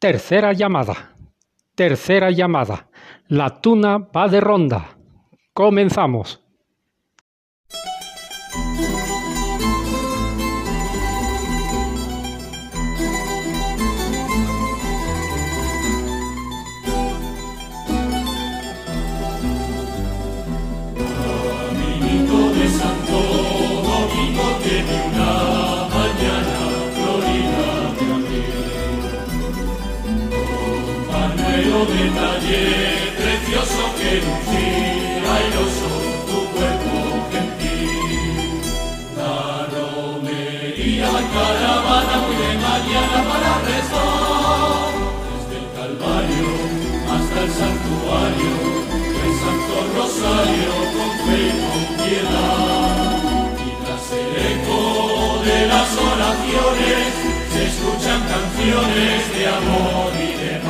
Tercera llamada. Tercera llamada. La tuna va de ronda. Comenzamos. Precioso que lucía airoso tu cuerpo gentil. La romería caravana muy de mañana para rezar desde el Calvario hasta el santuario, el Santo Rosario con fe y con piedad. Y tras el eco de las oraciones se escuchan canciones de amor y de paz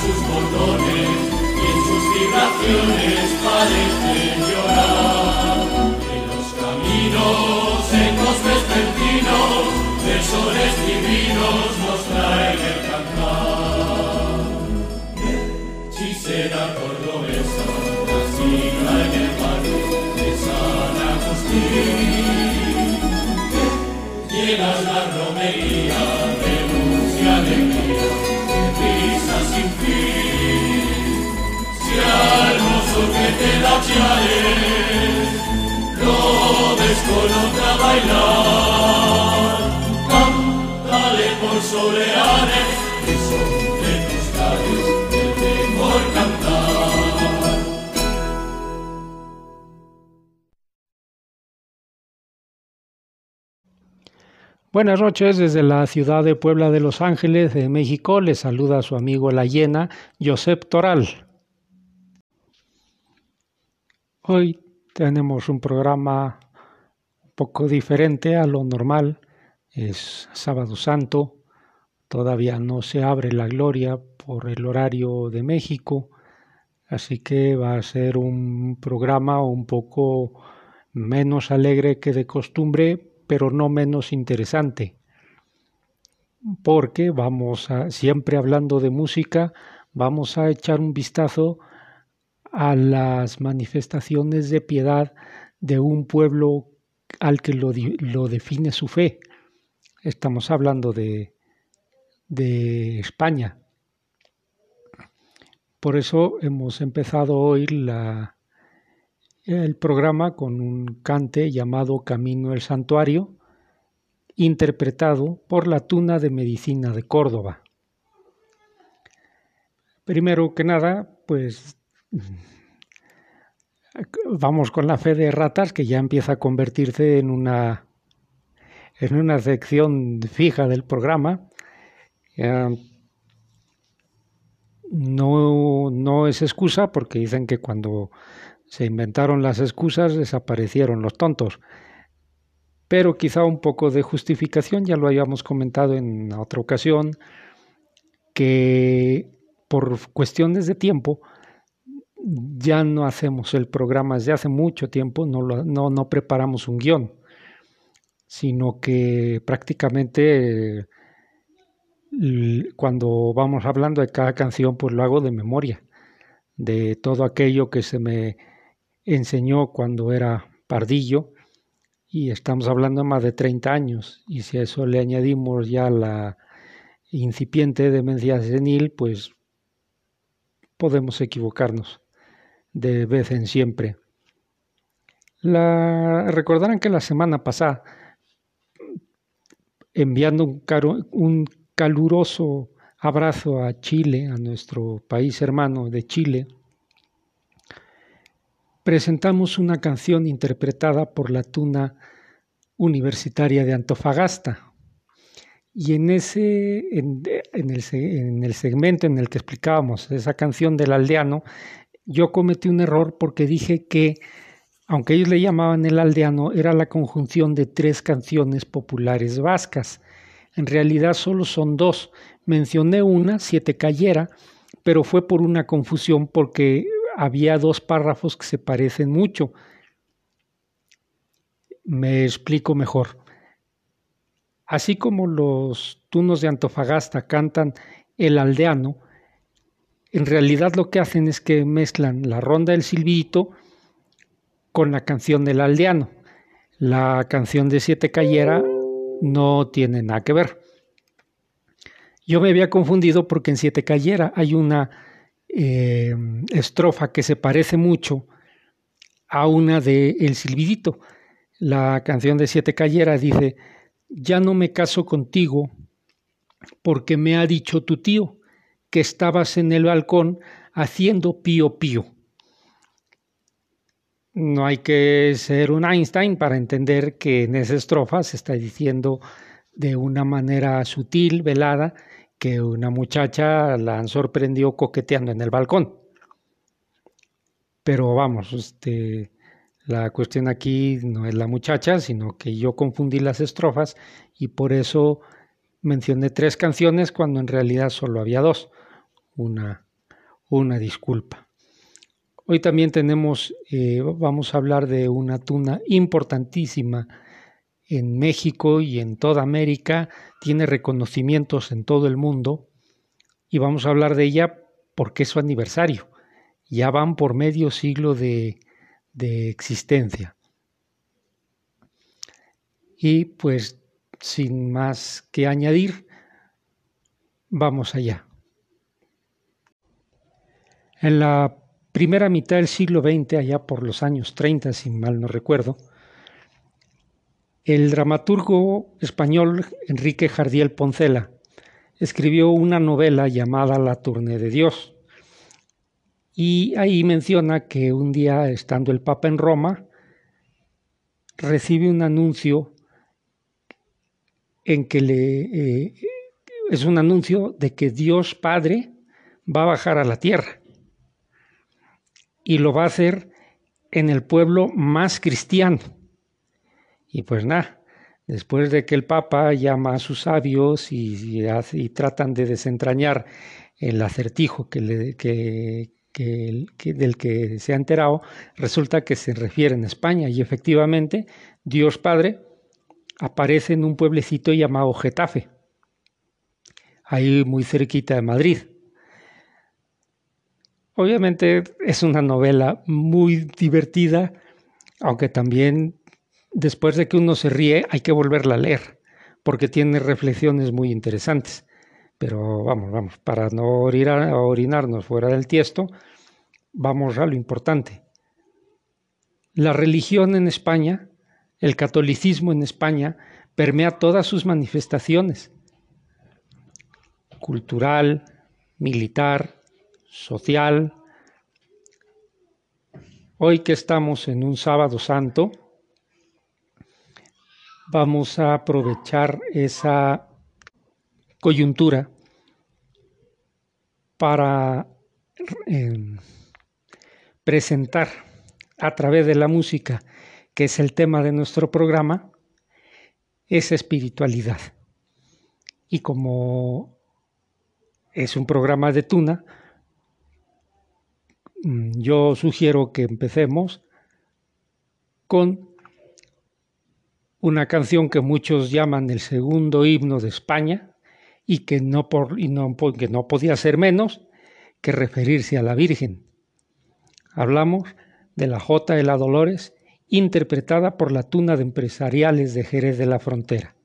sus bordones y en sus vibraciones parecen llorar. Buenas noches desde la ciudad de Puebla de Los Ángeles, de México. Les saluda su amigo La Hiena, Josep Toral. Hoy tenemos un programa un poco diferente a lo normal. Es sábado santo. Todavía no se abre la gloria por el horario de México. Así que va a ser un programa un poco menos alegre que de costumbre, pero no menos interesante. Porque vamos a, siempre hablando de música, vamos a echar un vistazo a las manifestaciones de piedad de un pueblo al que lo, lo define su fe. Estamos hablando de, de España. Por eso hemos empezado hoy la, el programa con un cante llamado Camino el Santuario, interpretado por la Tuna de Medicina de Córdoba. Primero que nada, pues vamos con la fe de ratas que ya empieza a convertirse en una en una sección fija del programa. Eh, no, no es excusa porque dicen que cuando se inventaron las excusas, desaparecieron los tontos. Pero quizá un poco de justificación, ya lo habíamos comentado en otra ocasión, que por cuestiones de tiempo ya no hacemos el programa desde hace mucho tiempo, no, lo, no, no preparamos un guion, sino que prácticamente cuando vamos hablando de cada canción, pues lo hago de memoria, de todo aquello que se me enseñó cuando era pardillo, y estamos hablando de más de 30 años, y si a eso le añadimos ya la incipiente demencia senil, pues podemos equivocarnos de vez en siempre. La, recordarán que la semana pasada, enviando un, caluroso abrazo a Chile, a nuestro país hermano de Chile, presentamos una canción interpretada por la Tuna Universitaria de Antofagasta. Y en ese, en el segmento en el que explicábamos esa canción del aldeano, yo cometí un error porque dije que aunque ellos le llamaban el aldeano, era la conjunción de tres canciones populares vascas. En realidad solo son dos. Mencioné una, Siete Cayera, pero fue por una confusión porque había dos párrafos que se parecen mucho. Me explico mejor. Así como los tunos de Antofagasta cantan el aldeano, en realidad lo que hacen es que mezclan la ronda del silbito con la canción del aldeano. La canción de Siete Cayera no tiene nada que ver. Yo me había confundido porque en Siete Cayera hay una eh, estrofa que se parece mucho a una de El Silbidito. La canción de Siete Cayera dice, ya no me caso contigo porque me ha dicho tu tío que estabas en el balcón haciendo pío pío. No hay que ser un Einstein para entender que en esa estrofa se está diciendo de una manera sutil, velada, que una muchacha la han sorprendido coqueteando en el balcón. Pero vamos, este, la cuestión aquí no es la muchacha, sino que yo confundí las estrofas y por eso mencioné tres canciones cuando en realidad solo había dos. Una, una disculpa. Hoy también tenemos, eh, vamos a hablar de una tuna importantísima en México y en toda América, tiene reconocimientos en todo el mundo y vamos a hablar de ella porque es su aniversario. Ya van por medio siglo de, de existencia. Y pues sin más que añadir, vamos allá. En la primera mitad del siglo XX, allá por los años 30, si mal no recuerdo, el dramaturgo español Enrique Jardiel Poncela escribió una novela llamada La Tournée de Dios. Y ahí menciona que un día, estando el Papa en Roma, recibe un anuncio en que le eh, es un anuncio de que Dios Padre va a bajar a la tierra y lo va a hacer en el pueblo más cristiano. Y pues nada, después de que el Papa llama a sus sabios y, tratan de desentrañar el acertijo que del que se ha enterado, resulta que se refiere en España y efectivamente Dios Padre aparece en un pueblecito llamado Getafe, ahí muy cerquita de Madrid. Obviamente es una novela muy divertida, aunque también después de que uno se ríe hay que volverla a leer, porque tiene reflexiones muy interesantes. Pero vamos, vamos, para no orinarnos fuera del tiesto, vamos a lo importante. La religión en España, el catolicismo en España, permea todas sus manifestaciones, cultural, militar, social. Hoy que estamos en un sábado santo, vamos a aprovechar esa coyuntura para em, presentar a través de la música, que es el tema de nuestro programa, esa espiritualidad. Y como es un programa de tuna, yo sugiero que empecemos con una canción que muchos llaman el segundo himno de España y que no, por, y no, que no podía ser menos que referirse a la Virgen. Hablamos de la Jota de la Dolores interpretada por la Tuna de Empresariales de Jerez de la Frontera.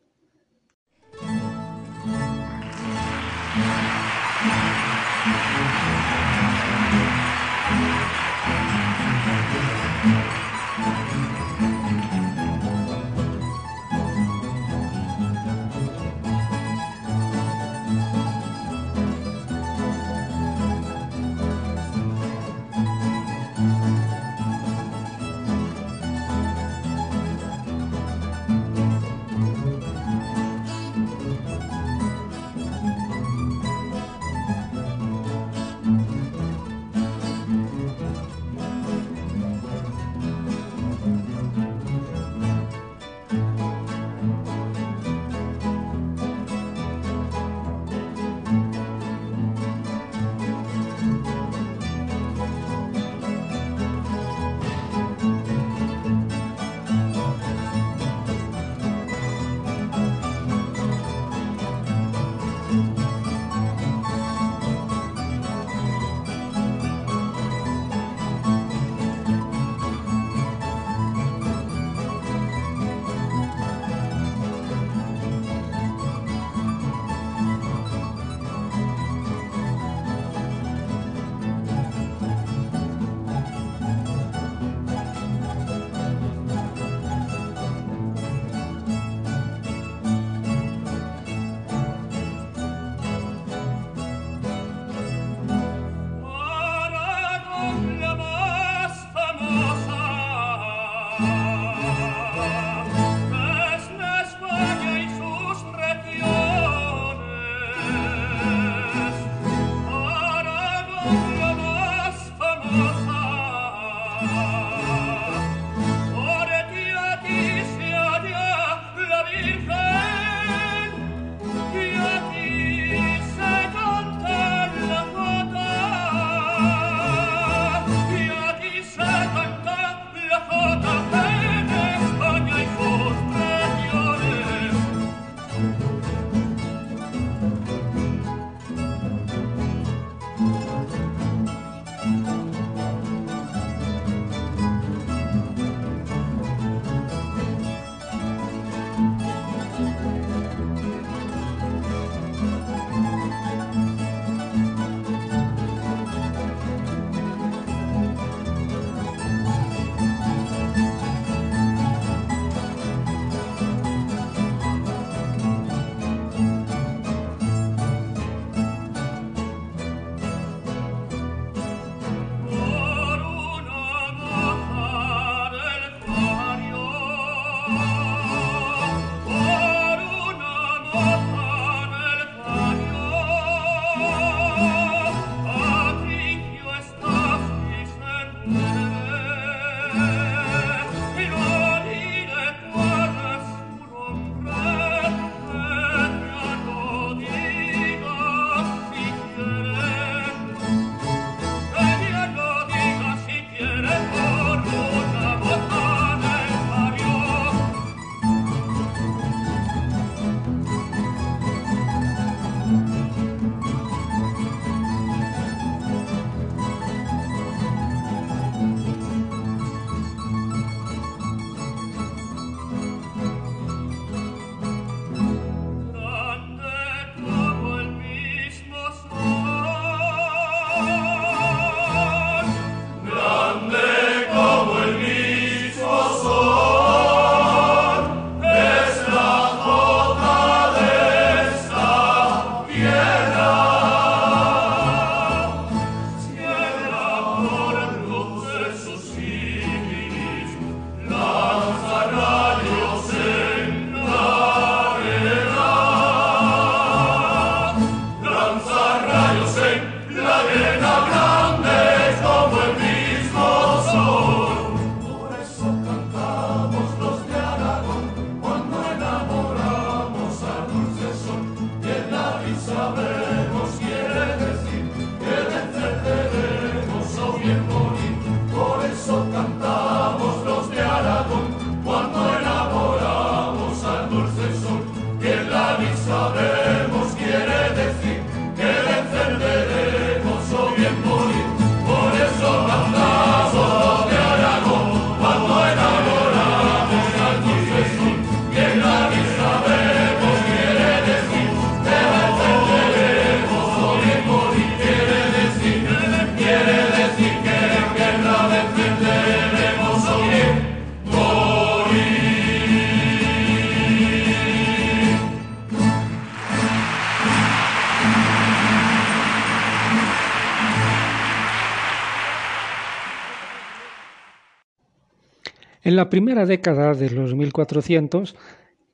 Primera década de los 1400,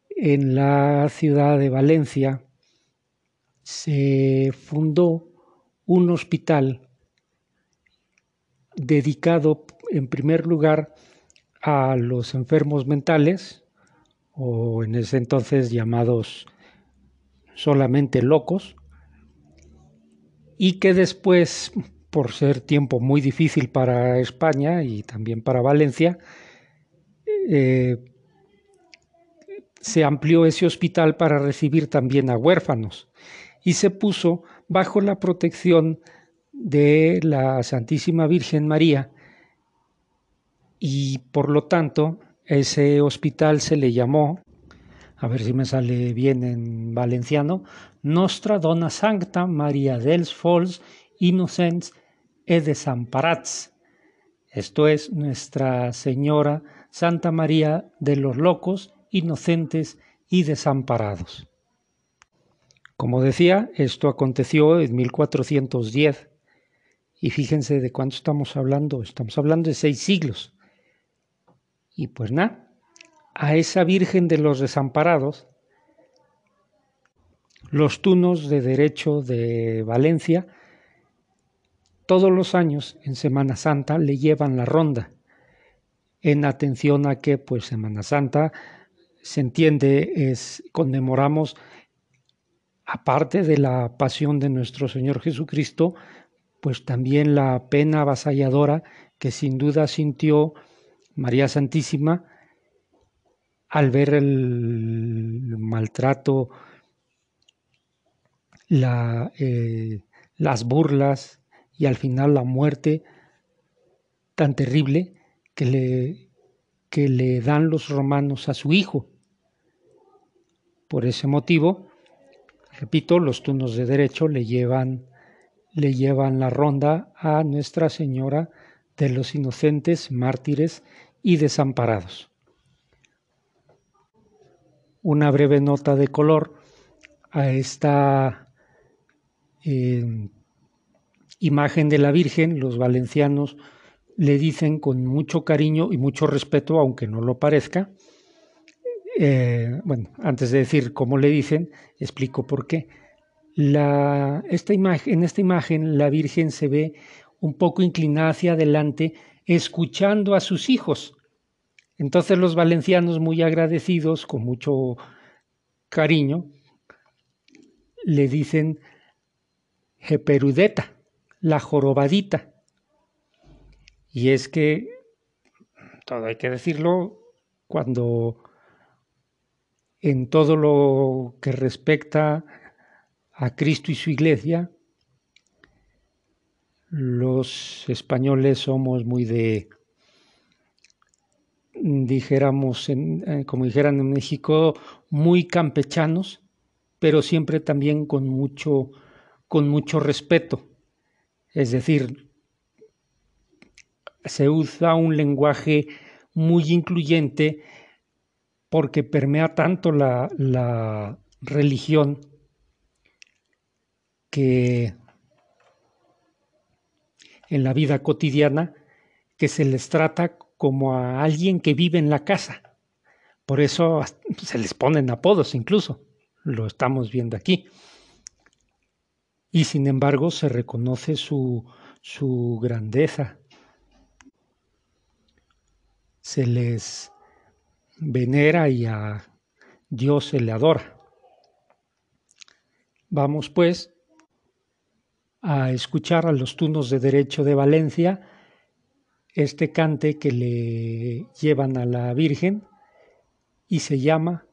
en la ciudad de Valencia, se fundó un hospital dedicado en primer lugar a los enfermos mentales, o en ese entonces llamados solamente locos, y que después, por ser tiempo muy difícil para España y también para Valencia, eh, se amplió ese hospital para recibir también a huérfanos y se puso bajo la protección de la Santísima Virgen María y por lo tanto ese hospital se le llamó, a ver si me sale bien en valenciano, Nostra Dona Sancta Maria dels Fols Innocents e Desamparats. Esto es Nuestra Señora Santa María de los locos, inocentes y desamparados. Como decía, esto aconteció en 1410. Y fíjense de cuánto estamos hablando. Estamos hablando de seis siglos. Y pues nada, a esa Virgen de los desamparados, los tunos de derecho de Valencia, todos los años en Semana Santa le llevan la ronda en atención a que pues Semana Santa se entiende es conmemoramos aparte de la pasión de nuestro Señor Jesucristo, pues también la pena avasalladora que sin duda sintió María Santísima al ver el maltrato, eh, las burlas y al final la muerte tan terrible que le, que le dan los romanos a su hijo. Por ese motivo, repito, los turnos de derecho le llevan, le llevan la ronda a Nuestra Señora de los Inocentes, Mártires y Desamparados. Una breve nota de color a esta eh, imagen de la Virgen, los valencianos le dicen con mucho cariño y mucho respeto, aunque no lo parezca. Eh, bueno, antes de decir cómo le dicen, explico por qué. Esta imagen, en esta imagen la Virgen se ve un poco inclinada hacia adelante, escuchando a sus hijos. Entonces los valencianos, muy agradecidos, con mucho cariño, le dicen Jeperudeta, la jorobadita. Y es que, todo hay que decirlo, cuando en todo lo que respecta a Cristo y su iglesia, los españoles somos muy de, dijéramos, eh, como dijeran en México, muy campechanos, pero siempre también con mucho, con mucho respeto. Es decir, se usa un lenguaje muy incluyente porque permea tanto la, religión que en la vida cotidiana que se les trata como a alguien que vive en la casa. Por eso se les ponen apodos incluso, lo estamos viendo aquí. Y sin embargo se reconoce su, su grandeza, se les venera y a Dios se le adora. Vamos pues a escuchar a los tunos de derecho de Valencia este cante que le llevan a la Virgen y se llama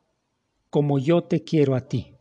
Como yo te quiero a ti.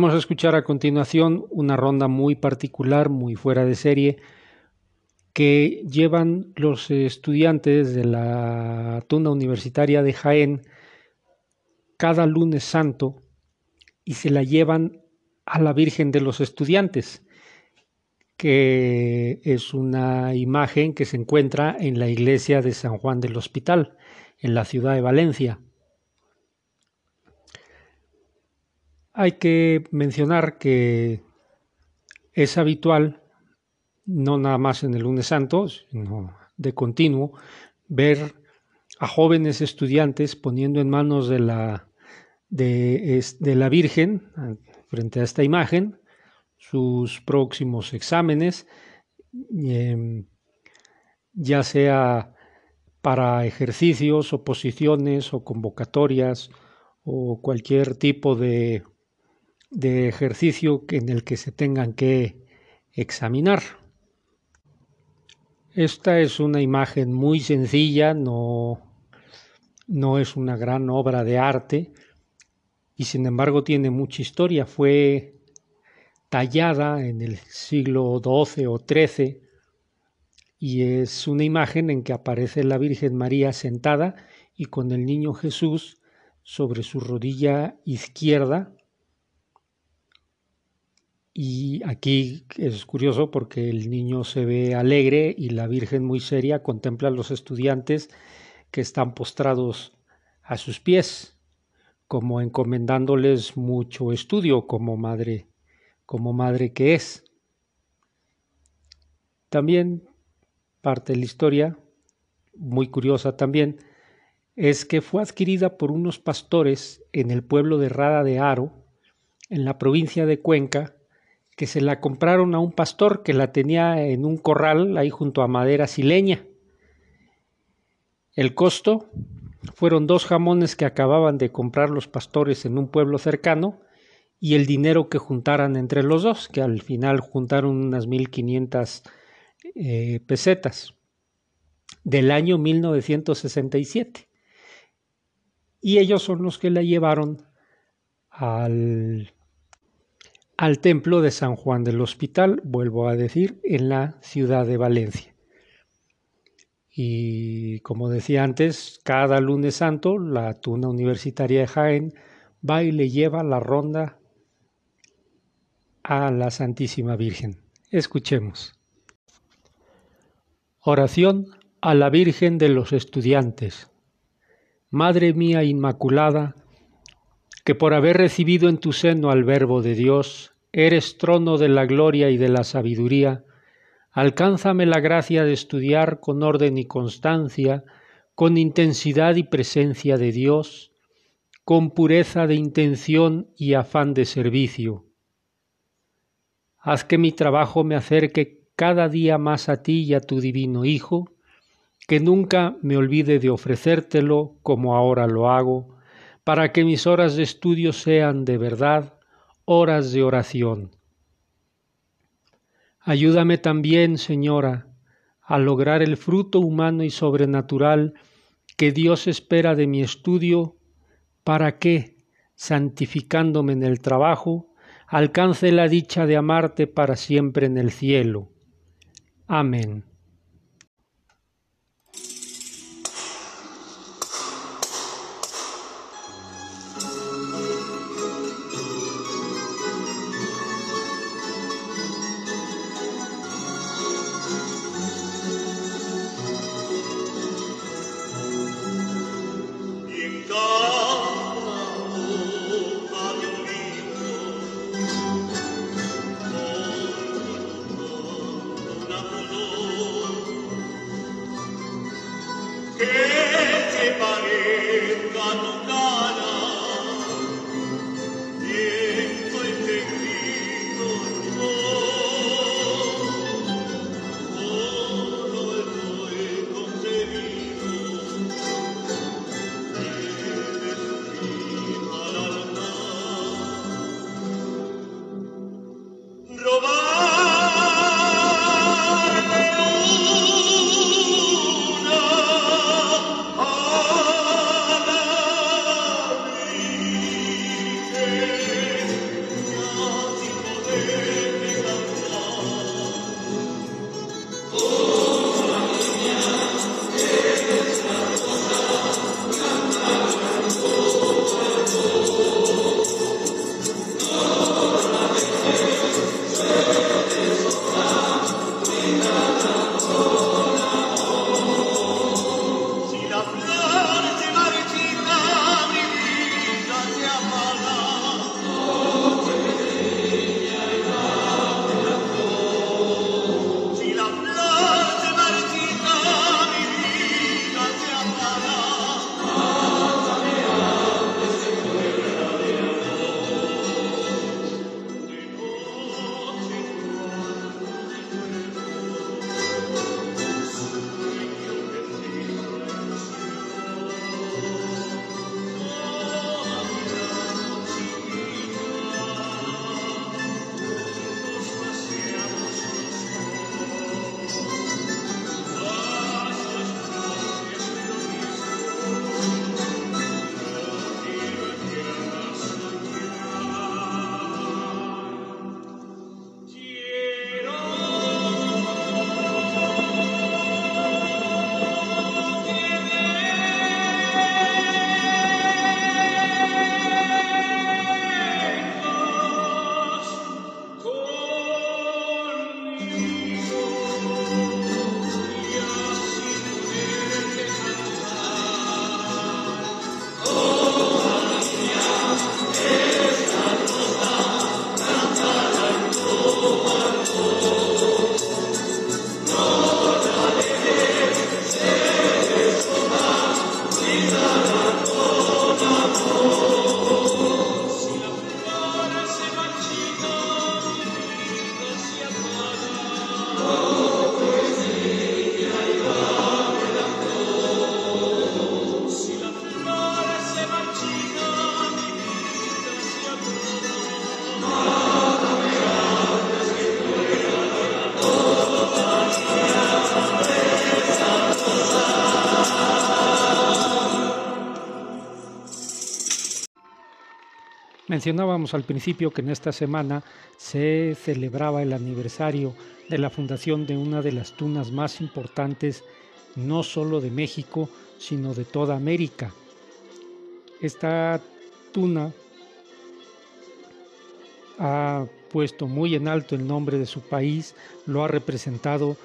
Vamos a escuchar a continuación una ronda muy particular, muy fuera de serie, que llevan los estudiantes de la tunda universitaria de Jaén cada lunes santo y se la llevan a la Virgen de los Estudiantes, que es una imagen que se encuentra en la iglesia de San Juan del Hospital, en la ciudad de Valencia. Hay que mencionar que es habitual, no nada más en el lunes santo, sino de continuo, ver a jóvenes estudiantes poniendo en manos de la, de, la Virgen, frente a esta imagen, sus próximos exámenes, em, ya sea para ejercicios, oposiciones o convocatorias o cualquier tipo de de ejercicio en el que se tengan que examinar. Esta es una imagen muy sencilla, no, no es una gran obra de arte y sin embargo tiene mucha historia. Fue tallada en el siglo XII o XIII y es una imagen en que aparece la Virgen María sentada y con el niño Jesús sobre su rodilla izquierda y aquí es curioso porque el niño se ve alegre y la Virgen muy seria contempla a los estudiantes que están postrados a sus pies, como encomendándoles mucho estudio como madre, como madre que es. También parte de la historia, muy curiosa también, es que fue adquirida por unos pastores en el pueblo de Rada de Aro, en la provincia de Cuenca, que se la compraron a un pastor que la tenía en un corral ahí junto a madera sileña. El costo fueron dos jamones que acababan de comprar los pastores en un pueblo cercano y el dinero que juntaran entre los dos, que al final juntaron unas 1500 eh, pesetas del año 1967. Y ellos son los que la llevaron al al templo de San Juan del Hospital, vuelvo a decir, en la ciudad de Valencia. Y como decía antes, cada lunes santo la tuna universitaria de Jaén va y le lleva la ronda a la Santísima Virgen. Escuchemos. Oración a la Virgen de los Estudiantes. Madre mía Inmaculada, que por haber recibido en tu seno al Verbo de Dios, eres trono de la gloria y de la sabiduría, alcánzame la gracia de estudiar con orden y constancia, con intensidad y presencia de Dios, con pureza de intención y afán de servicio. Haz que mi trabajo me acerque cada día más a ti y a tu divino Hijo, que nunca me olvide de ofrecértelo como ahora lo hago, para que mis horas de estudio sean de verdad horas de oración. Ayúdame también, Señora, a lograr el fruto humano y sobrenatural que Dios espera de mi estudio para que, santificándome en el trabajo, alcance la dicha de amarte para siempre en el cielo. Amén. Mencionábamos al principio que en esta semana se celebraba el aniversario de la fundación de una de las tunas más importantes, no solo de México, sino de toda América. Esta tuna ha puesto muy en alto el nombre de su país, lo ha representado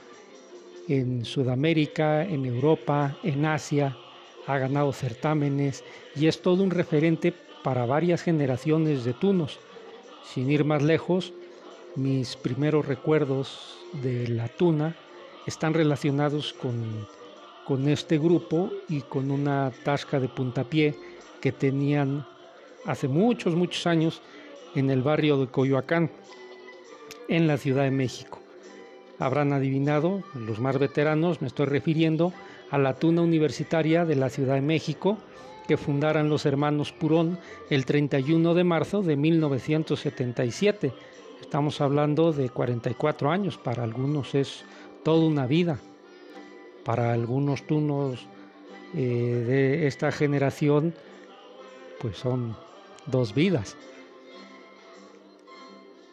en Sudamérica, en Europa, en Asia, ha ganado certámenes y es todo un referente para varias generaciones de tunos. Sin ir más lejos, mis primeros recuerdos de la tuna están relacionados con, con este grupo y con una tasca de puntapié que tenían hace muchos, muchos años en el barrio de Coyoacán, en la Ciudad de México. Habrán adivinado, los más veteranos, me estoy refiriendo a la tuna universitaria de la Ciudad de México, que fundaran los hermanos Purón el 31 de marzo de 1977. Estamos hablando de 44 años, para algunos es toda una vida. Para algunos tunos eh, de esta generación, pues son dos vidas.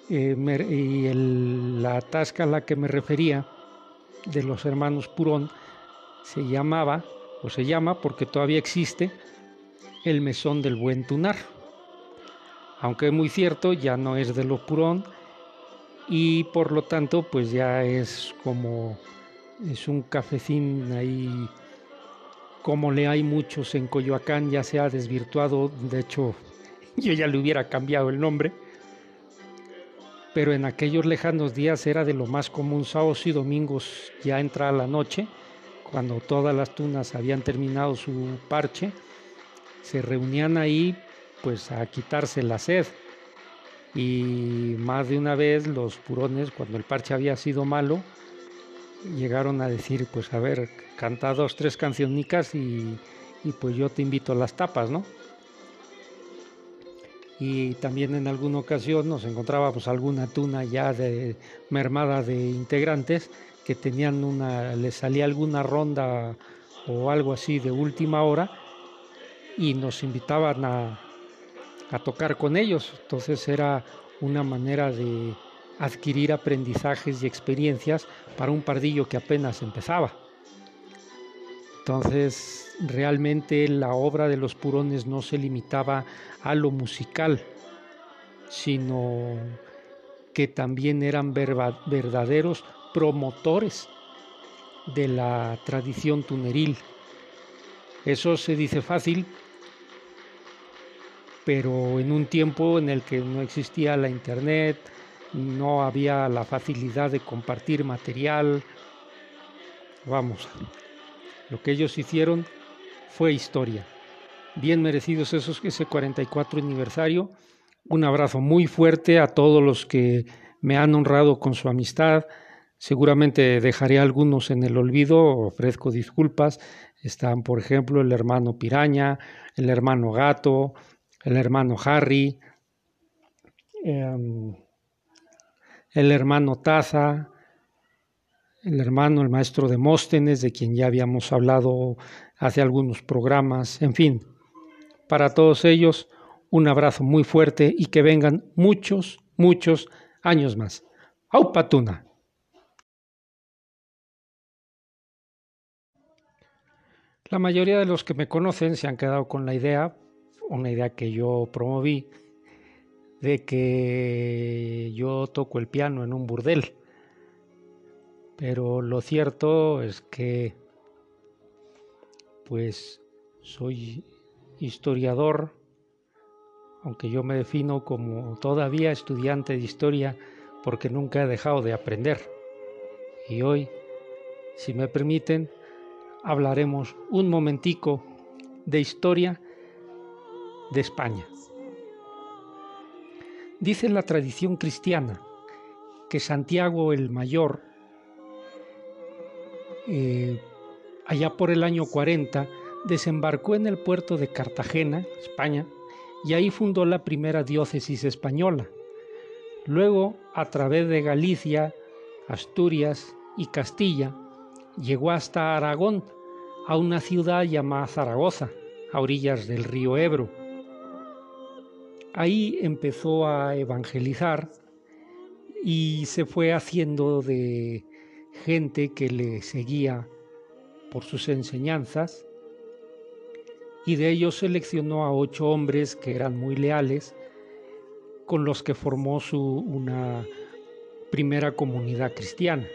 Eh, y la tasca a la que me refería de los hermanos Purón se llamaba, o se llama porque todavía existe, el mesón del buen tunar. Aunque es muy cierto, ya no es de lo purón y por lo tanto pues ya es como es un cafecín ahí como le hay muchos en Coyoacán ya se ha desvirtuado, de hecho yo ya le hubiera cambiado el nombre, pero en aquellos lejanos días era de lo más común sábados y domingos ya entra la noche, cuando todas las tunas habían terminado su parche se reunían ahí pues a quitarse la sed. Y más de una vez los purones, cuando el parche había sido malo, llegaron a decir, pues a ver, canta dos, tres cancionicas y, y pues yo te invito a las tapas, ¿no? Y también en alguna ocasión nos encontrábamos alguna tuna ya de mermada de integrantes que tenían una, les salía alguna ronda o algo así de última hora y nos invitaban a, tocar con ellos. Entonces era una manera de adquirir aprendizajes y experiencias para un pardillo que apenas empezaba. Entonces, realmente la obra de los purones no se limitaba a lo musical, sino que también eran verdaderos promotores de la tradición tuneril. Eso se dice fácil, pero en un tiempo en el que no existía la internet, no había la facilidad de compartir material. Vamos, lo que ellos hicieron fue historia. Bien merecidos esos, ese 44 aniversario. Un abrazo muy fuerte a todos los que me han honrado con su amistad. Seguramente dejaré algunos en el olvido, ofrezco disculpas. Están, por ejemplo, el hermano Piraña, el hermano Gato, el hermano Harry, em, el hermano Taza, el hermano, el maestro Demóstenes, de quien ya habíamos hablado hace algunos programas, en fin, para todos ellos un abrazo muy fuerte y que vengan muchos, muchos años más. ¡Au patuna! La mayoría de los que me conocen se han quedado con la idea, una idea que yo promoví de que yo toco el piano en un burdel. Pero lo cierto es que pues soy historiador, aunque yo me defino como todavía estudiante de historia porque nunca he dejado de aprender. Y hoy, si me permiten, hablaremos un momentico de historia de España. Dice la tradición cristiana que Santiago el Mayor, eh, allá por el año 40, desembarcó en el puerto de Cartagena, España, y ahí fundó la primera diócesis española. Luego, a través de Galicia, Asturias y Castilla, llegó hasta Aragón, a una ciudad llamada Zaragoza, a orillas del río Ebro ahí empezó a evangelizar y se fue haciendo de gente que le seguía por sus enseñanzas y de ellos seleccionó a ocho hombres que eran muy leales con los que formó su una primera comunidad cristiana.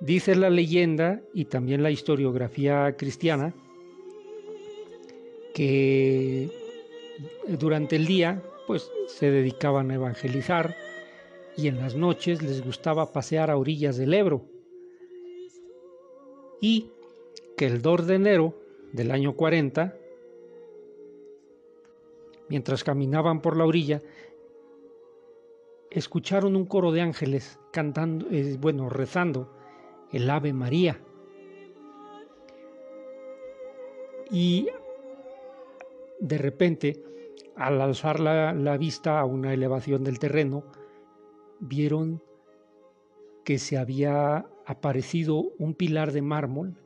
Dice la leyenda y también la historiografía cristiana que durante el día pues se dedicaban a evangelizar y en las noches les gustaba pasear a orillas del Ebro. Y que el 2 de enero del año 40, mientras caminaban por la orilla, escucharon un coro de ángeles cantando, eh, bueno, rezando el Ave María. Y de repente, al alzar la, la vista a una elevación del terreno, vieron que se había aparecido un pilar de mármol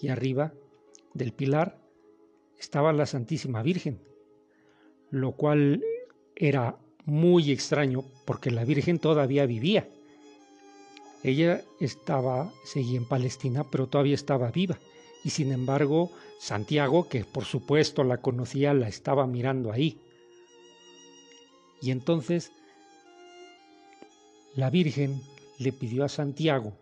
y arriba del pilar estaba la Santísima Virgen, lo cual era muy extraño porque la Virgen todavía vivía. Ella estaba, seguía en Palestina, pero todavía estaba viva. Y sin embargo, Santiago, que por supuesto la conocía, la estaba mirando ahí. Y entonces la Virgen le pidió a Santiago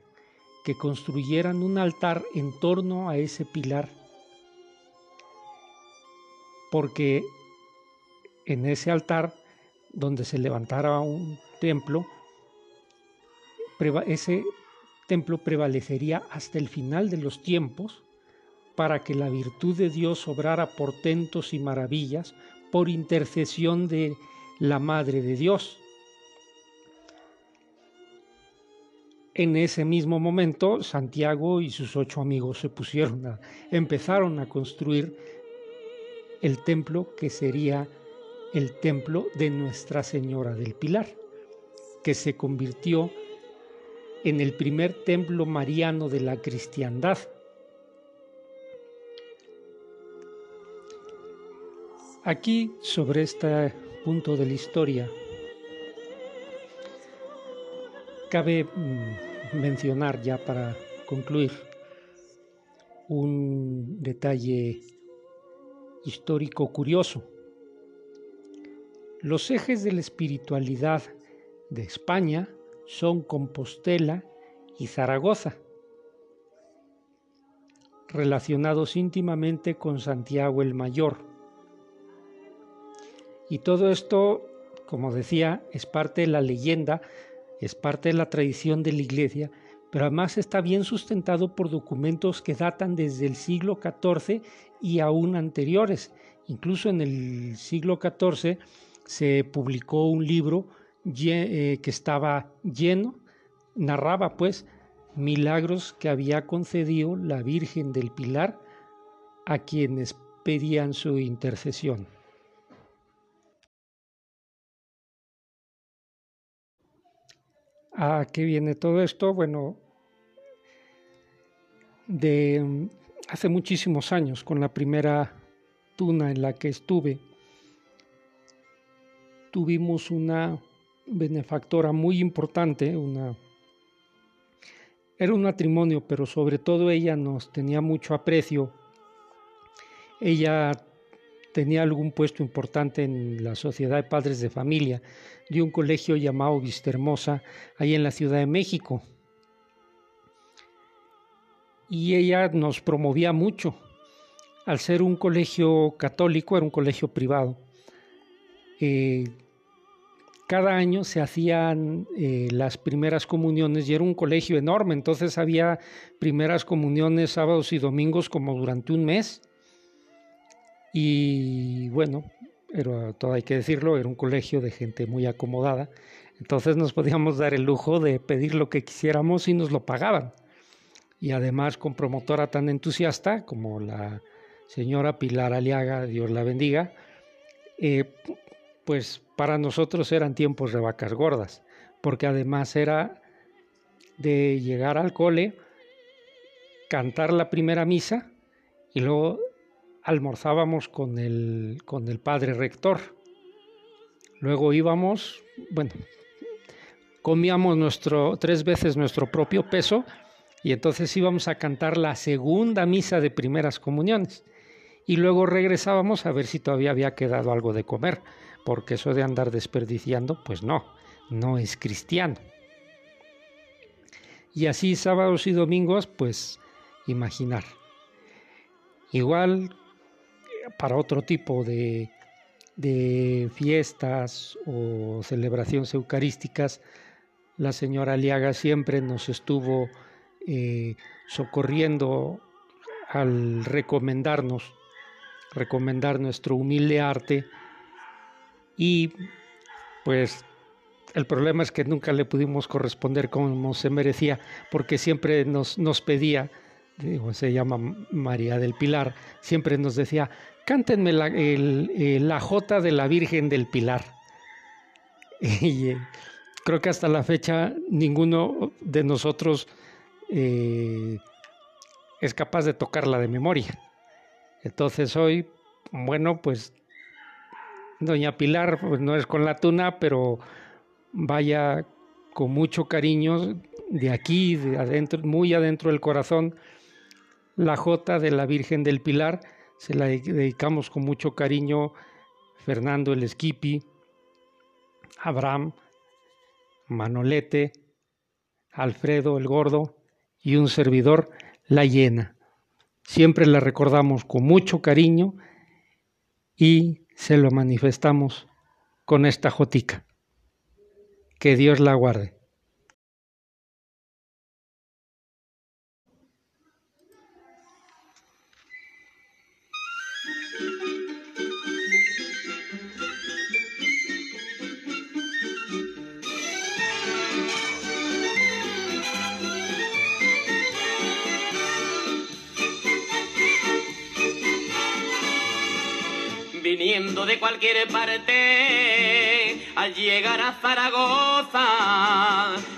que construyeran un altar en torno a ese pilar, porque en ese altar donde se levantara un templo, ese templo prevalecería hasta el final de los tiempos para que la virtud de Dios obrara portentos y maravillas por intercesión de la Madre de Dios. En ese mismo momento, Santiago y sus ocho amigos se pusieron a, empezaron a construir el templo que sería el templo de Nuestra Señora del Pilar, que se convirtió en el primer templo mariano de la cristiandad. Aquí, sobre este punto de la historia, cabe mm, mencionar ya para concluir un detalle histórico curioso. Los ejes de la espiritualidad de España son Compostela y Zaragoza, relacionados íntimamente con Santiago el Mayor. Y todo esto, como decía, es parte de la leyenda es parte de la tradición de la Iglesia, pero además está bien sustentado por documentos que datan desde el siglo XIV y aún anteriores. Incluso en el siglo XIV se publicó un libro que estaba lleno, narraba pues milagros que había concedido la Virgen del Pilar a quienes pedían su intercesión. ¿A qué viene todo esto? Bueno, de mm, hace muchísimos años, con la primera tuna en la que estuve, tuvimos una benefactora muy importante, una era un matrimonio, pero sobre todo ella nos tenía mucho aprecio. Ella tenía algún puesto importante en la Sociedad de Padres de Familia de un colegio llamado Vistahermosa, ahí en la Ciudad de México. Y ella nos promovía mucho. Al ser un colegio católico, era un colegio privado. Eh, cada año se hacían eh, las primeras comuniones y era un colegio enorme, entonces había primeras comuniones sábados y domingos como durante un mes. Y bueno, pero todo hay que decirlo, era un colegio de gente muy acomodada, entonces nos podíamos dar el lujo de pedir lo que quisiéramos y nos lo pagaban. Y además con promotora tan entusiasta como la señora Pilar Aliaga, Dios la bendiga, eh, pues para nosotros eran tiempos de vacas gordas, porque además era de llegar al cole, cantar la primera misa y luego almorzábamos con el, con el padre rector. Luego íbamos, bueno, comíamos nuestro, tres veces nuestro propio peso y entonces íbamos a cantar la segunda misa de primeras comuniones. Y luego regresábamos a ver si todavía había quedado algo de comer, porque eso de andar desperdiciando, pues no, no es cristiano. Y así sábados y domingos, pues imaginar. Igual para otro tipo de, de fiestas o celebraciones eucarísticas, la señora Aliaga siempre nos estuvo eh, socorriendo al recomendarnos, recomendar nuestro humilde arte y pues el problema es que nunca le pudimos corresponder como se merecía porque siempre nos, nos pedía, digo, se llama María del Pilar, siempre nos decía, cántenme la, el, la Jota de la Virgen del Pilar. Y eh, creo que hasta la fecha ninguno de nosotros eh, es capaz de tocarla de memoria. Entonces hoy, bueno, pues Doña Pilar pues, no es con la tuna, pero vaya con mucho cariño de aquí, de adentro, muy adentro del corazón, la Jota de la Virgen del Pilar se la dedicamos con mucho cariño Fernando el Esquipi, Abraham, Manolete, Alfredo el Gordo y un servidor, la llena. Siempre la recordamos con mucho cariño y se lo manifestamos con esta jotica. Que Dios la guarde. Viniendo de cualquier parte, al llegar a Zaragoza,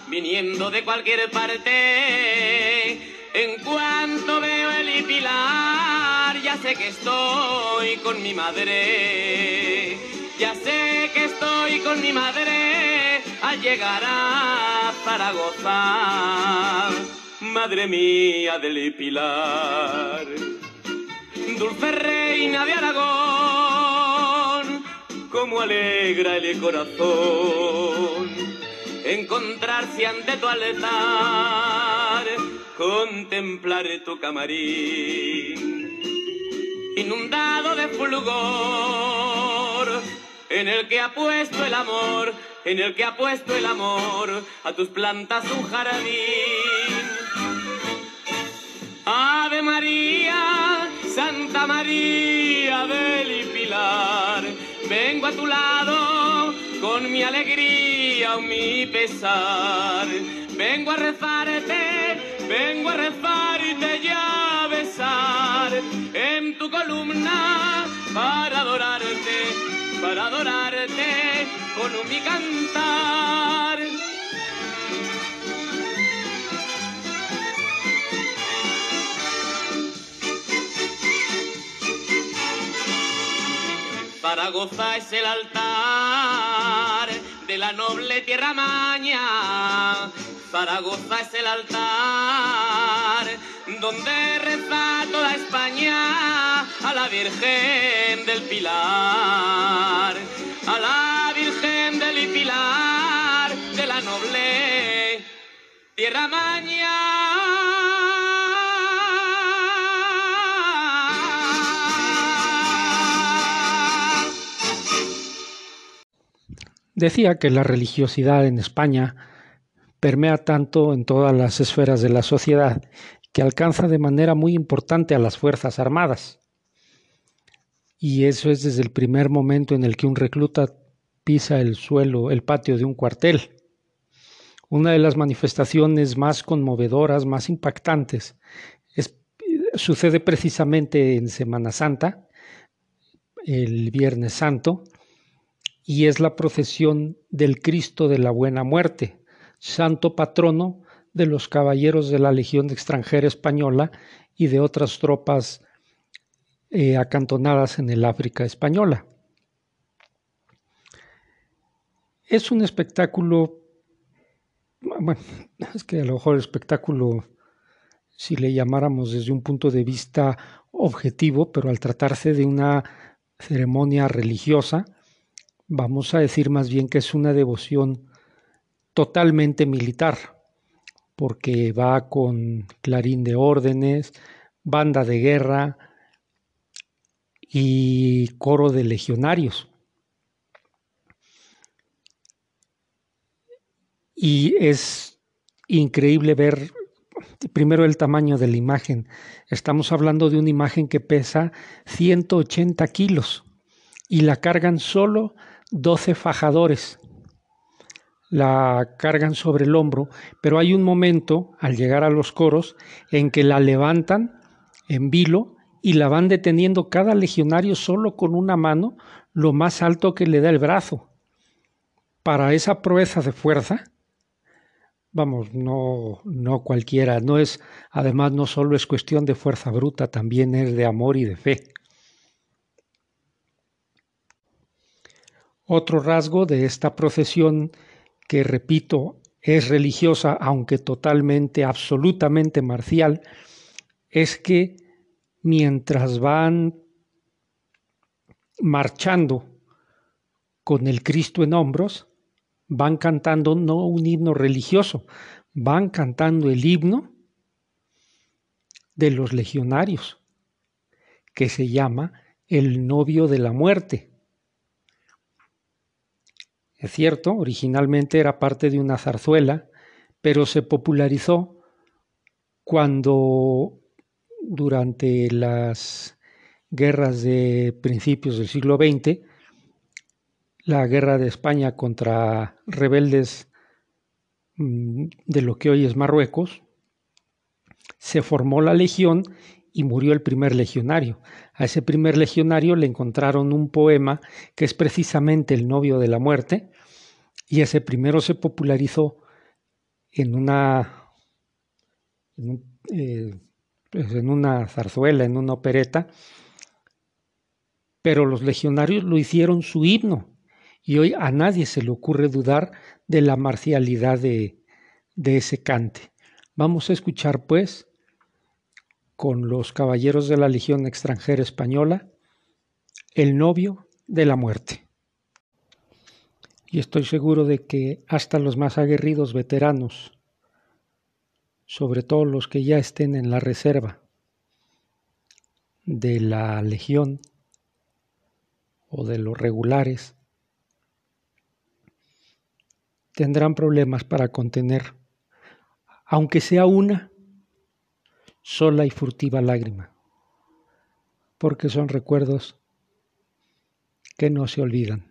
viniendo de cualquier parte, en cuanto veo el Pilar, ya sé que estoy con mi madre, ya sé que estoy con mi madre al llegar a Zaragoza. Madre mía del Pilar, dulce reina de Aragón, como alegra el corazón encontrarse ante tu altar, contemplar tu camarín, inundado de fulgor, en el que ha puesto el amor, en el que ha puesto el amor a tus plantas un jardín. Ave María, Santa María del Pilar, vengo a tu lado con mi alegría o mi pesar. Vengo a rezarte, vengo a rezarte y a besar en tu columna para adorarte, para adorarte con mi cantar. Zaragoza es el altar de la noble tierra maña. Zaragoza es el altar donde reza toda España a la Virgen del Pilar, a la Virgen del Pilar de la noble tierra maña. Decía que la religiosidad en España permea tanto en todas las esferas de la sociedad que alcanza de manera muy importante a las Fuerzas Armadas. Y eso es desde el primer momento en el que un recluta pisa el suelo, el patio de un cuartel. Una de las manifestaciones más conmovedoras, más impactantes, es, sucede precisamente en Semana Santa, el Viernes Santo, y es la procesión del Cristo de la Buena Muerte, santo patrono de los caballeros de la Legión extranjera española y de otras tropas eh, acantonadas en el África española. Es un espectáculo, bueno, es que a lo mejor espectáculo, si le llamáramos desde un punto de vista objetivo, pero al tratarse de una ceremonia religiosa, vamos a decir más bien que es una devoción totalmente militar, porque va con clarín de órdenes, banda de guerra y coro de legionarios. Y es increíble ver primero el tamaño de la imagen. Estamos hablando de una imagen que pesa 180 kilos y la cargan solo 12 fajadores. La cargan sobre el hombro, pero hay un momento al llegar a los coros en que la levantan en vilo y la van deteniendo cada legionario solo con una mano lo más alto que le da el brazo. Para esa proeza de fuerza, vamos, no, no cualquiera, no es, además no solo es cuestión de fuerza bruta, también es de amor y de fe. Otro rasgo de esta procesión, que repito, es religiosa, aunque totalmente, absolutamente marcial, es que mientras van marchando con el Cristo en hombros, van cantando no un himno religioso, van cantando el himno de los legionarios, que se llama el novio de la muerte. Es cierto, originalmente era parte de una zarzuela, pero se popularizó cuando durante las guerras de principios del siglo XX la guerra de España contra rebeldes mm, de lo que hoy es Marruecos, se formó la legión y murió el primer legionario. A ese primer legionario le encontraron un poema que es precisamente el novio de la muerte, y ese primero se popularizó en una, en, eh, en una zarzuela, en una opereta, pero los legionarios lo hicieron su himno y hoy a nadie se le ocurre dudar de la marcialidad de, de ese cante. Vamos a escuchar, pues, con los caballeros de la Legión extranjera española, el novio de la muerte. Y estoy seguro de que hasta los más aguerridos veteranos, sobre todo los que ya estén en la reserva de la Legión o de los regulares, tendrán problemas para contener, aunque sea una sola y furtiva lágrima, porque son recuerdos que no se olvidan.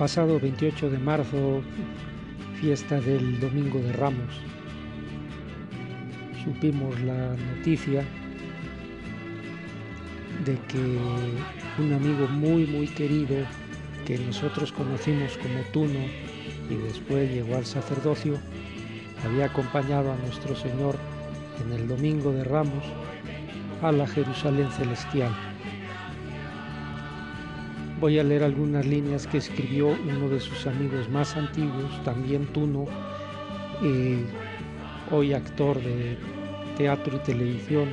Pasado 28 de marzo, fiesta del Domingo de Ramos, supimos la noticia de que un amigo muy muy querido que nosotros conocimos como Tuno y después llegó al sacerdocio, había acompañado a nuestro Señor en el Domingo de Ramos a la Jerusalén celestial. Voy a leer algunas líneas que escribió uno de sus amigos más antiguos, también Tuno, eh, hoy actor de teatro y televisión,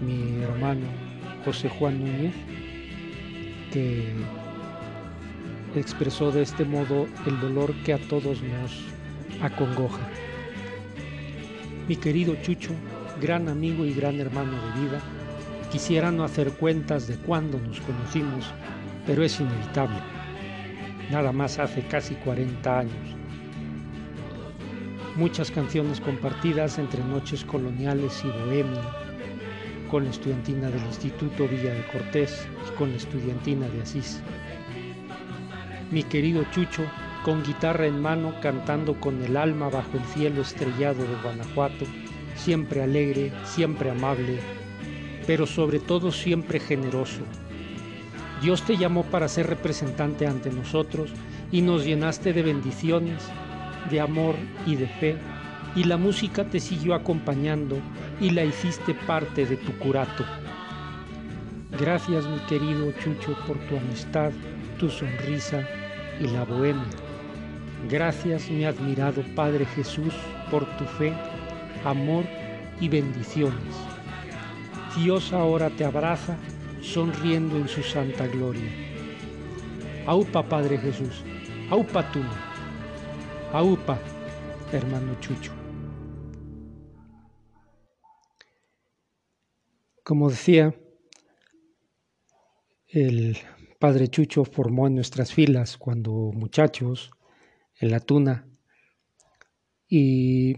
mi hermano José Juan Núñez, que expresó de este modo el dolor que a todos nos acongoja. Mi querido Chucho, gran amigo y gran hermano de vida, quisiera no hacer cuentas de cuándo nos conocimos pero es inevitable. Nada más hace casi 40 años. Muchas canciones compartidas entre noches coloniales y bohemia, con la estudiantina del Instituto Villa de Cortés y con la estudiantina de Asís. Mi querido Chucho, con guitarra en mano, cantando con el alma bajo el cielo estrellado de Guanajuato, siempre alegre, siempre amable, pero sobre todo siempre generoso, Dios te llamó para ser representante ante nosotros y nos llenaste de bendiciones, de amor y de fe, y la música te siguió acompañando y la hiciste parte de tu curato. Gracias mi querido Chucho por tu amistad, tu sonrisa y la bohemia. Gracias mi admirado Padre Jesús por tu fe, amor y bendiciones. Dios ahora te abraza sonriendo en su santa gloria. Aupa, Padre Jesús, aupa tú, aupa, hermano Chucho. Como decía, el Padre Chucho formó en nuestras filas cuando muchachos, en la tuna, y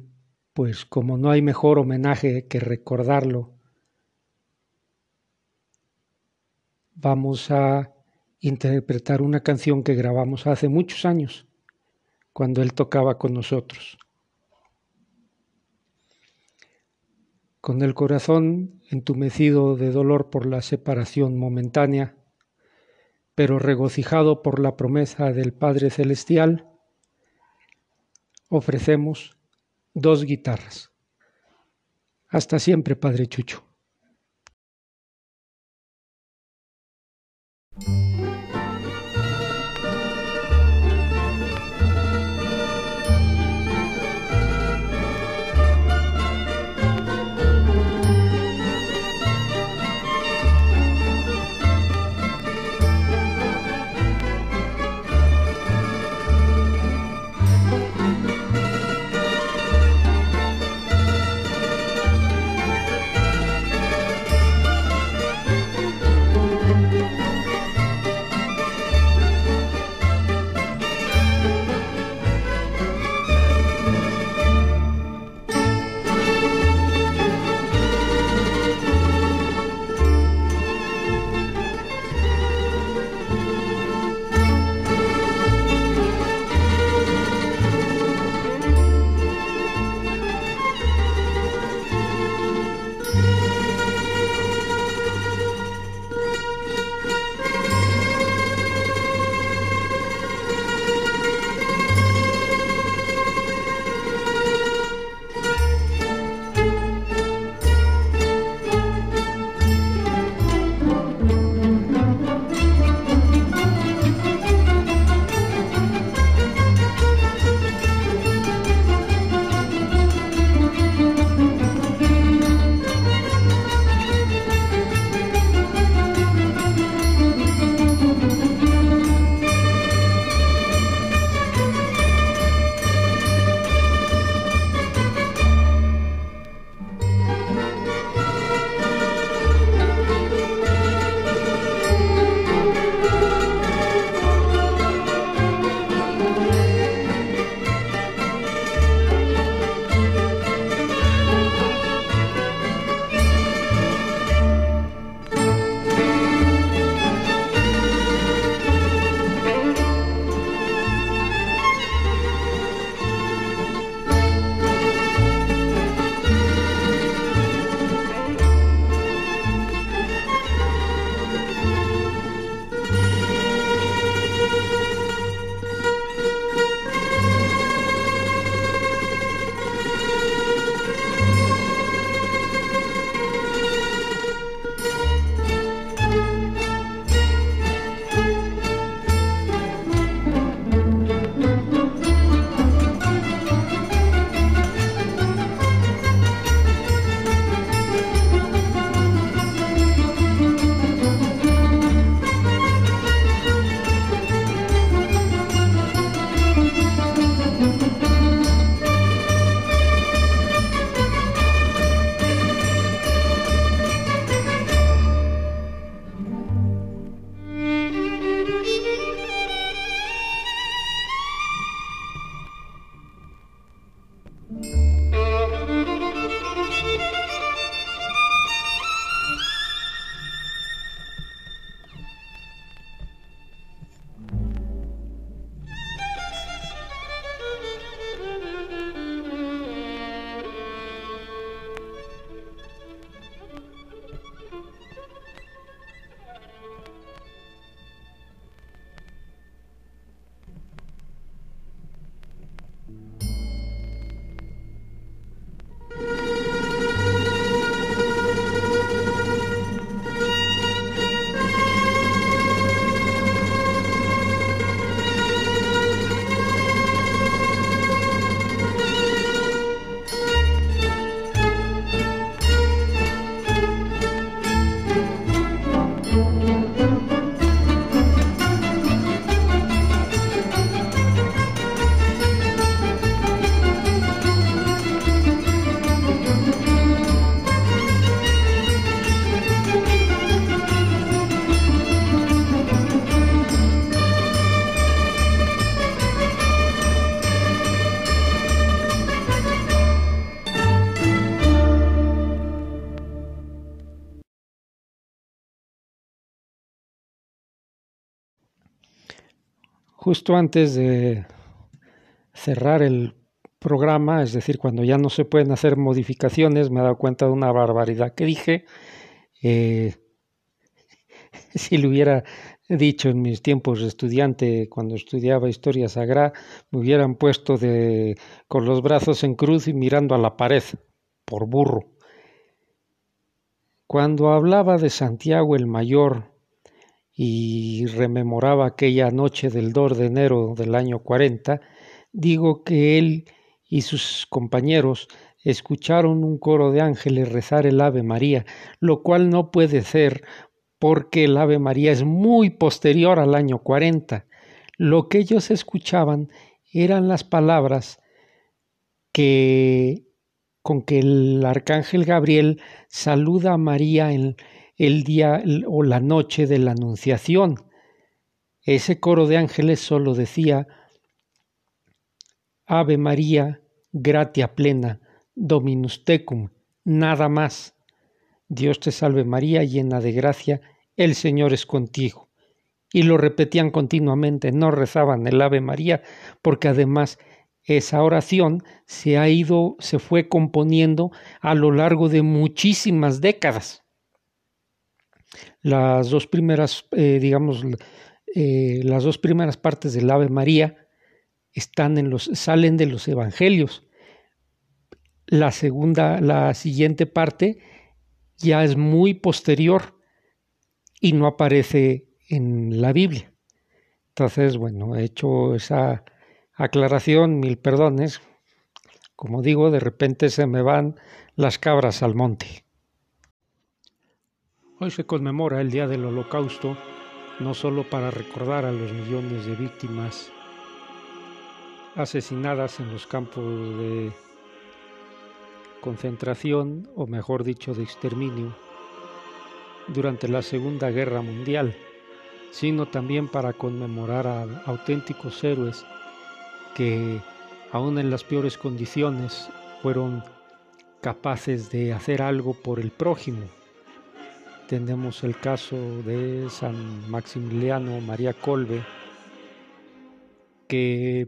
pues como no hay mejor homenaje que recordarlo vamos a interpretar una canción que grabamos hace muchos años, cuando él tocaba con nosotros. Con el corazón entumecido de dolor por la separación momentánea, pero regocijado por la promesa del Padre Celestial, ofrecemos dos guitarras. Hasta siempre, Padre Chucho. Thank you. Justo antes de cerrar el programa, es decir, cuando ya no se pueden hacer modificaciones, me he dado cuenta de una barbaridad que dije. Eh, si lo hubiera dicho en mis tiempos de estudiante, cuando estudiaba historia sagrada, me hubieran puesto de, con los brazos en cruz y mirando a la pared, por burro. Cuando hablaba de Santiago el Mayor y rememoraba aquella noche del 2 de enero del año 40, digo que él y sus compañeros escucharon un coro de ángeles rezar el Ave María, lo cual no puede ser porque el Ave María es muy posterior al año 40. Lo que ellos escuchaban eran las palabras que con que el arcángel Gabriel saluda a María en el día o la noche de la Anunciación. Ese coro de ángeles solo decía Ave María, gratia plena, Dominus tecum, nada más. Dios te salve María, llena de gracia, el Señor es contigo. Y lo repetían continuamente, no rezaban el Ave María, porque además esa oración se ha ido, se fue componiendo a lo largo de muchísimas décadas. Las dos primeras, eh, digamos, eh, las dos primeras partes del Ave María están en los, salen de los evangelios. La segunda, la siguiente parte ya es muy posterior y no aparece en la Biblia. Entonces, bueno, he hecho esa aclaración, mil perdones. Como digo, de repente se me van las cabras al monte. Hoy se conmemora el Día del Holocausto, no solo para recordar a los millones de víctimas asesinadas en los campos de concentración, o mejor dicho, de exterminio, durante la Segunda Guerra Mundial, sino también para conmemorar a auténticos héroes que, aun en las peores condiciones, fueron capaces de hacer algo por el prójimo. Tenemos el caso de San Maximiliano María Colbe, que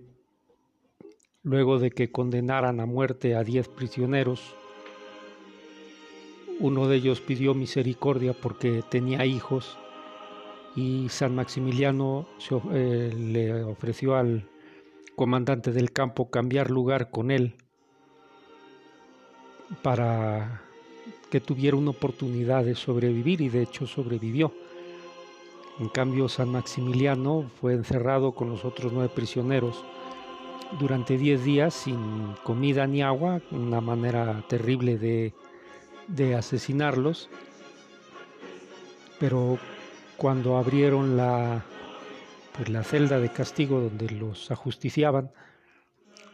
luego de que condenaran a muerte a diez prisioneros, uno de ellos pidió misericordia porque tenía hijos y San Maximiliano eh, le ofreció al comandante del campo cambiar lugar con él para que tuviera una oportunidad de sobrevivir y de hecho sobrevivió. En cambio, San Maximiliano fue encerrado con los otros nueve prisioneros durante diez días sin comida ni agua, una manera terrible de de asesinarlos, pero cuando abrieron la, pues la celda de castigo donde los ajusticiaban,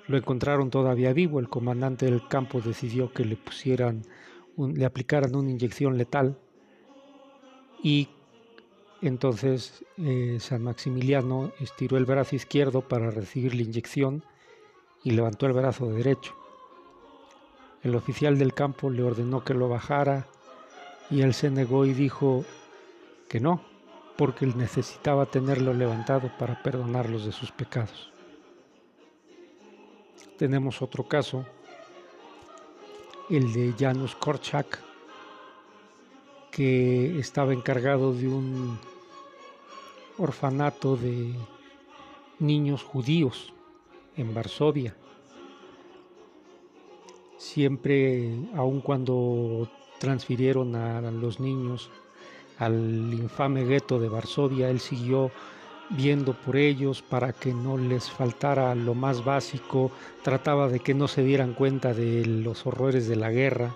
lo encontraron todavía vivo. El comandante del campo decidió que le pusieran, le aplicaran una inyección letal y entonces eh, San Maximiliano estiró el brazo izquierdo para recibir la inyección y levantó el brazo derecho. El oficial del campo le ordenó que lo bajara y él se negó y dijo que no, porque necesitaba tenerlo levantado para perdonarlos de sus pecados. Tenemos otro caso, el de Janusz Korczak, que estaba encargado de un orfanato de niños judíos en Varsovia. Siempre, aun cuando transfirieron a los niños al infame gueto de Varsovia, él siguió viendo por ellos para que no les faltara lo más básico, trataba de que no se dieran cuenta de los horrores de la guerra.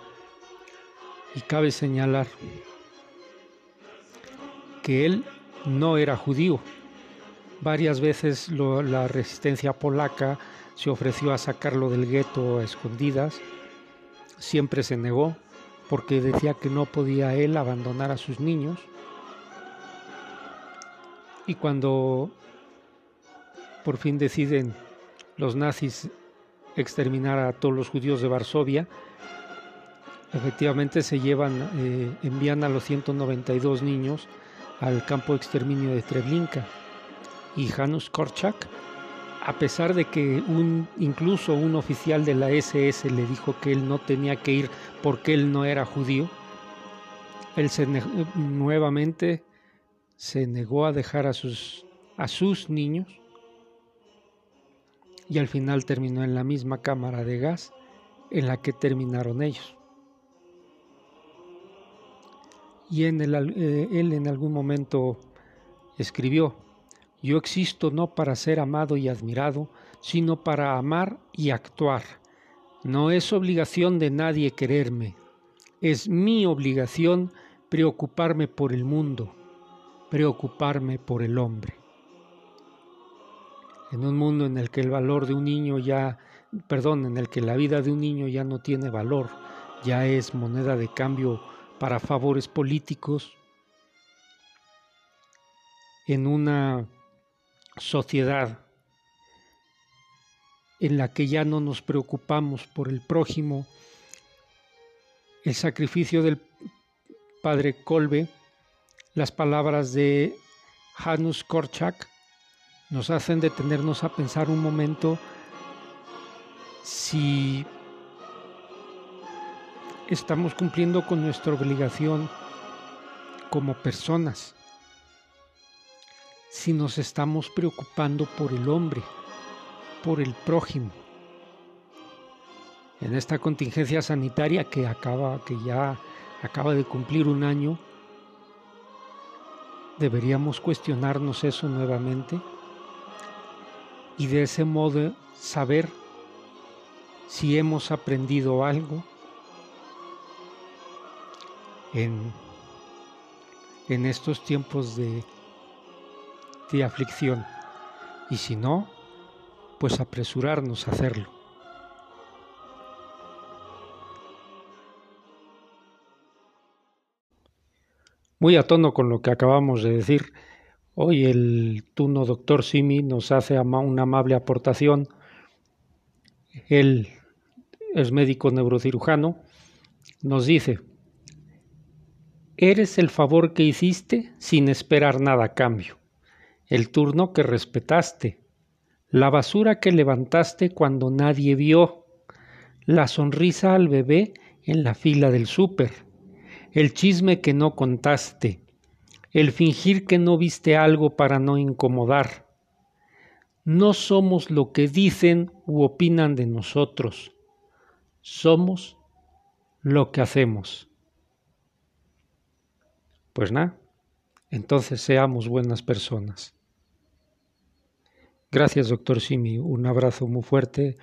Y cabe señalar que él no era judío. Varias veces la resistencia polaca se ofreció a sacarlo del gueto a escondidas siempre se negó porque decía que no podía él abandonar a sus niños. Y cuando por fin deciden los nazis exterminar a todos los judíos de Varsovia, efectivamente se llevan, eh, envían a los 192 niños al campo de exterminio de Treblinka. y Janusz Korczak, a pesar de que un, incluso un oficial de la SS le dijo que él no tenía que ir porque él no era judío, él se nuevamente se negó a dejar a sus, a sus niños y al final terminó en la misma cámara de gas en la que terminaron ellos. Y en el, eh, él en algún momento escribió, yo existo no para ser amado y admirado, sino para amar y actuar. No es obligación de nadie quererme, es mi obligación preocuparme por el mundo, preocuparme por el hombre. En un mundo en el que el valor de un niño ya, perdón, en el que la vida de un niño ya no tiene valor, ya es moneda de cambio para favores políticos, en una sociedad en la que ya no nos preocupamos por el prójimo, el sacrificio del padre Kolbe, las palabras de Hanus Korczak nos hacen detenernos a pensar un momento si estamos cumpliendo con nuestra obligación como personas si nos estamos preocupando por el hombre, por el prójimo. En esta contingencia sanitaria que acaba, que ya acaba de cumplir un año, deberíamos cuestionarnos eso nuevamente y de ese modo saber si hemos aprendido algo en, en estos tiempos de de aflicción, y si no, pues apresurarnos a hacerlo. Muy a tono con lo que acabamos de decir, hoy el tuno doctor Simi nos hace una amable aportación. Él es médico neurocirujano, nos dice, eres el favor que hiciste sin esperar nada a cambio. El turno que respetaste, la basura que levantaste cuando nadie vio, la sonrisa al bebé en la fila del súper, el chisme que no contaste, el fingir que no viste algo para no incomodar. No somos lo que dicen u opinan de nosotros, somos lo que hacemos. Pues nada, entonces seamos buenas personas. Gracias, doctor Simi. Un abrazo muy fuerte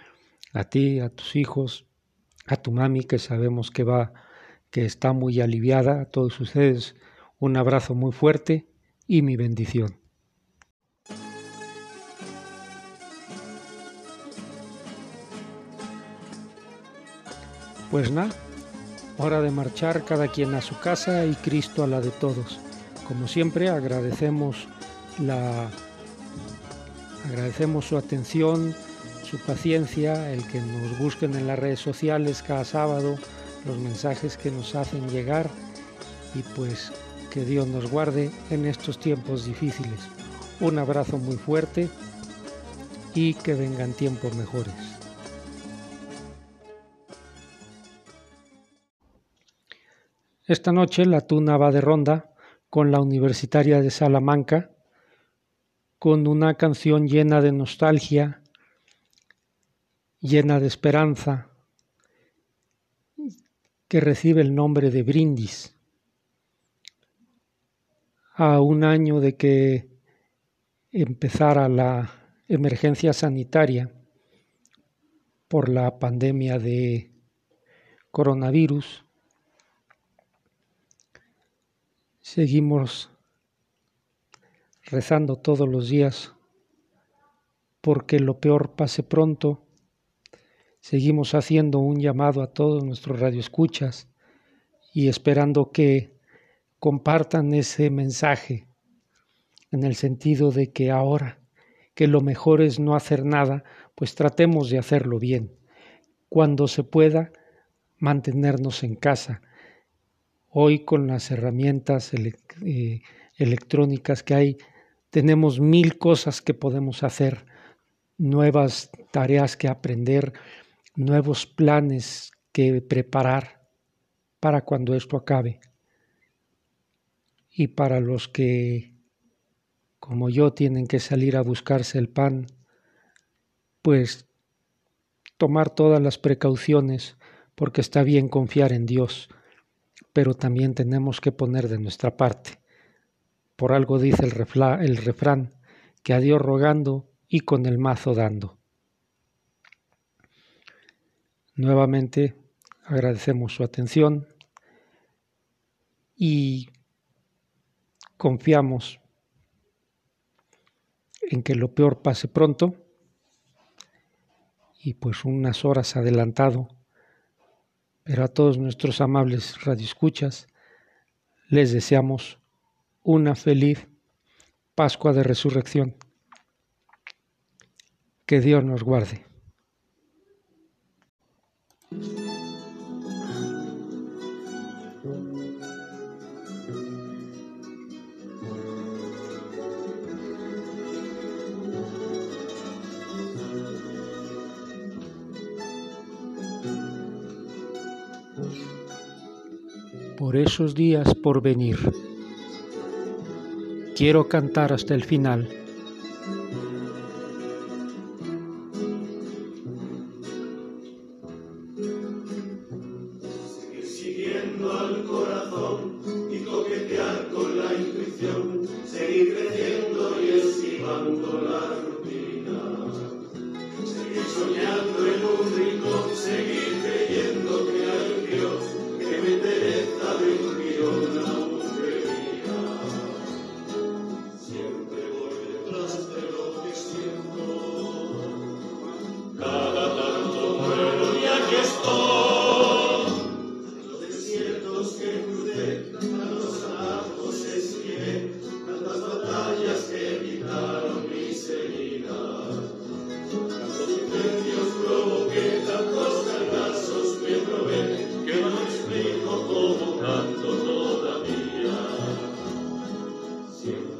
a ti, a tus hijos, a tu mami, que sabemos que va, que está muy aliviada, a todos ustedes. Un abrazo muy fuerte y mi bendición. Pues nada, hora de marchar cada quien a su casa y Cristo a la de todos. Como siempre, agradecemos la Agradecemos su atención, su paciencia, el que nos busquen en las redes sociales cada sábado, los mensajes que nos hacen llegar y pues que Dios nos guarde en estos tiempos difíciles. Un abrazo muy fuerte y que vengan tiempos mejores. Esta noche la tuna va de ronda con la Universitaria de Salamanca con una canción llena de nostalgia, llena de esperanza, que recibe el nombre de Brindis. A un año de que empezara la emergencia sanitaria por la pandemia de coronavirus, seguimos rezando todos los días porque lo peor pase pronto. Seguimos haciendo un llamado a todos nuestros radioescuchas y esperando que compartan ese mensaje en el sentido de que ahora que lo mejor es no hacer nada, pues tratemos de hacerlo bien. Cuando se pueda, mantenernos en casa. Hoy con las herramientas eh, electrónicas que hay, tenemos mil cosas que podemos hacer, nuevas tareas que aprender, nuevos planes que preparar para cuando esto acabe. Y para los que, como yo, tienen que salir a buscarse el pan, pues tomar todas las precauciones, porque está bien confiar en Dios, pero también tenemos que poner de nuestra parte. Por algo dice el, el refrán, que a Dios rogando y con el mazo dando. Nuevamente agradecemos su atención y confiamos en que lo peor pase pronto y pues unas horas adelantado, pero a todos nuestros amables radioescuchas les deseamos una feliz Pascua de Resurrección. Que Dios nos guarde. Por esos días por venir. Quiero cantar hasta el final. Como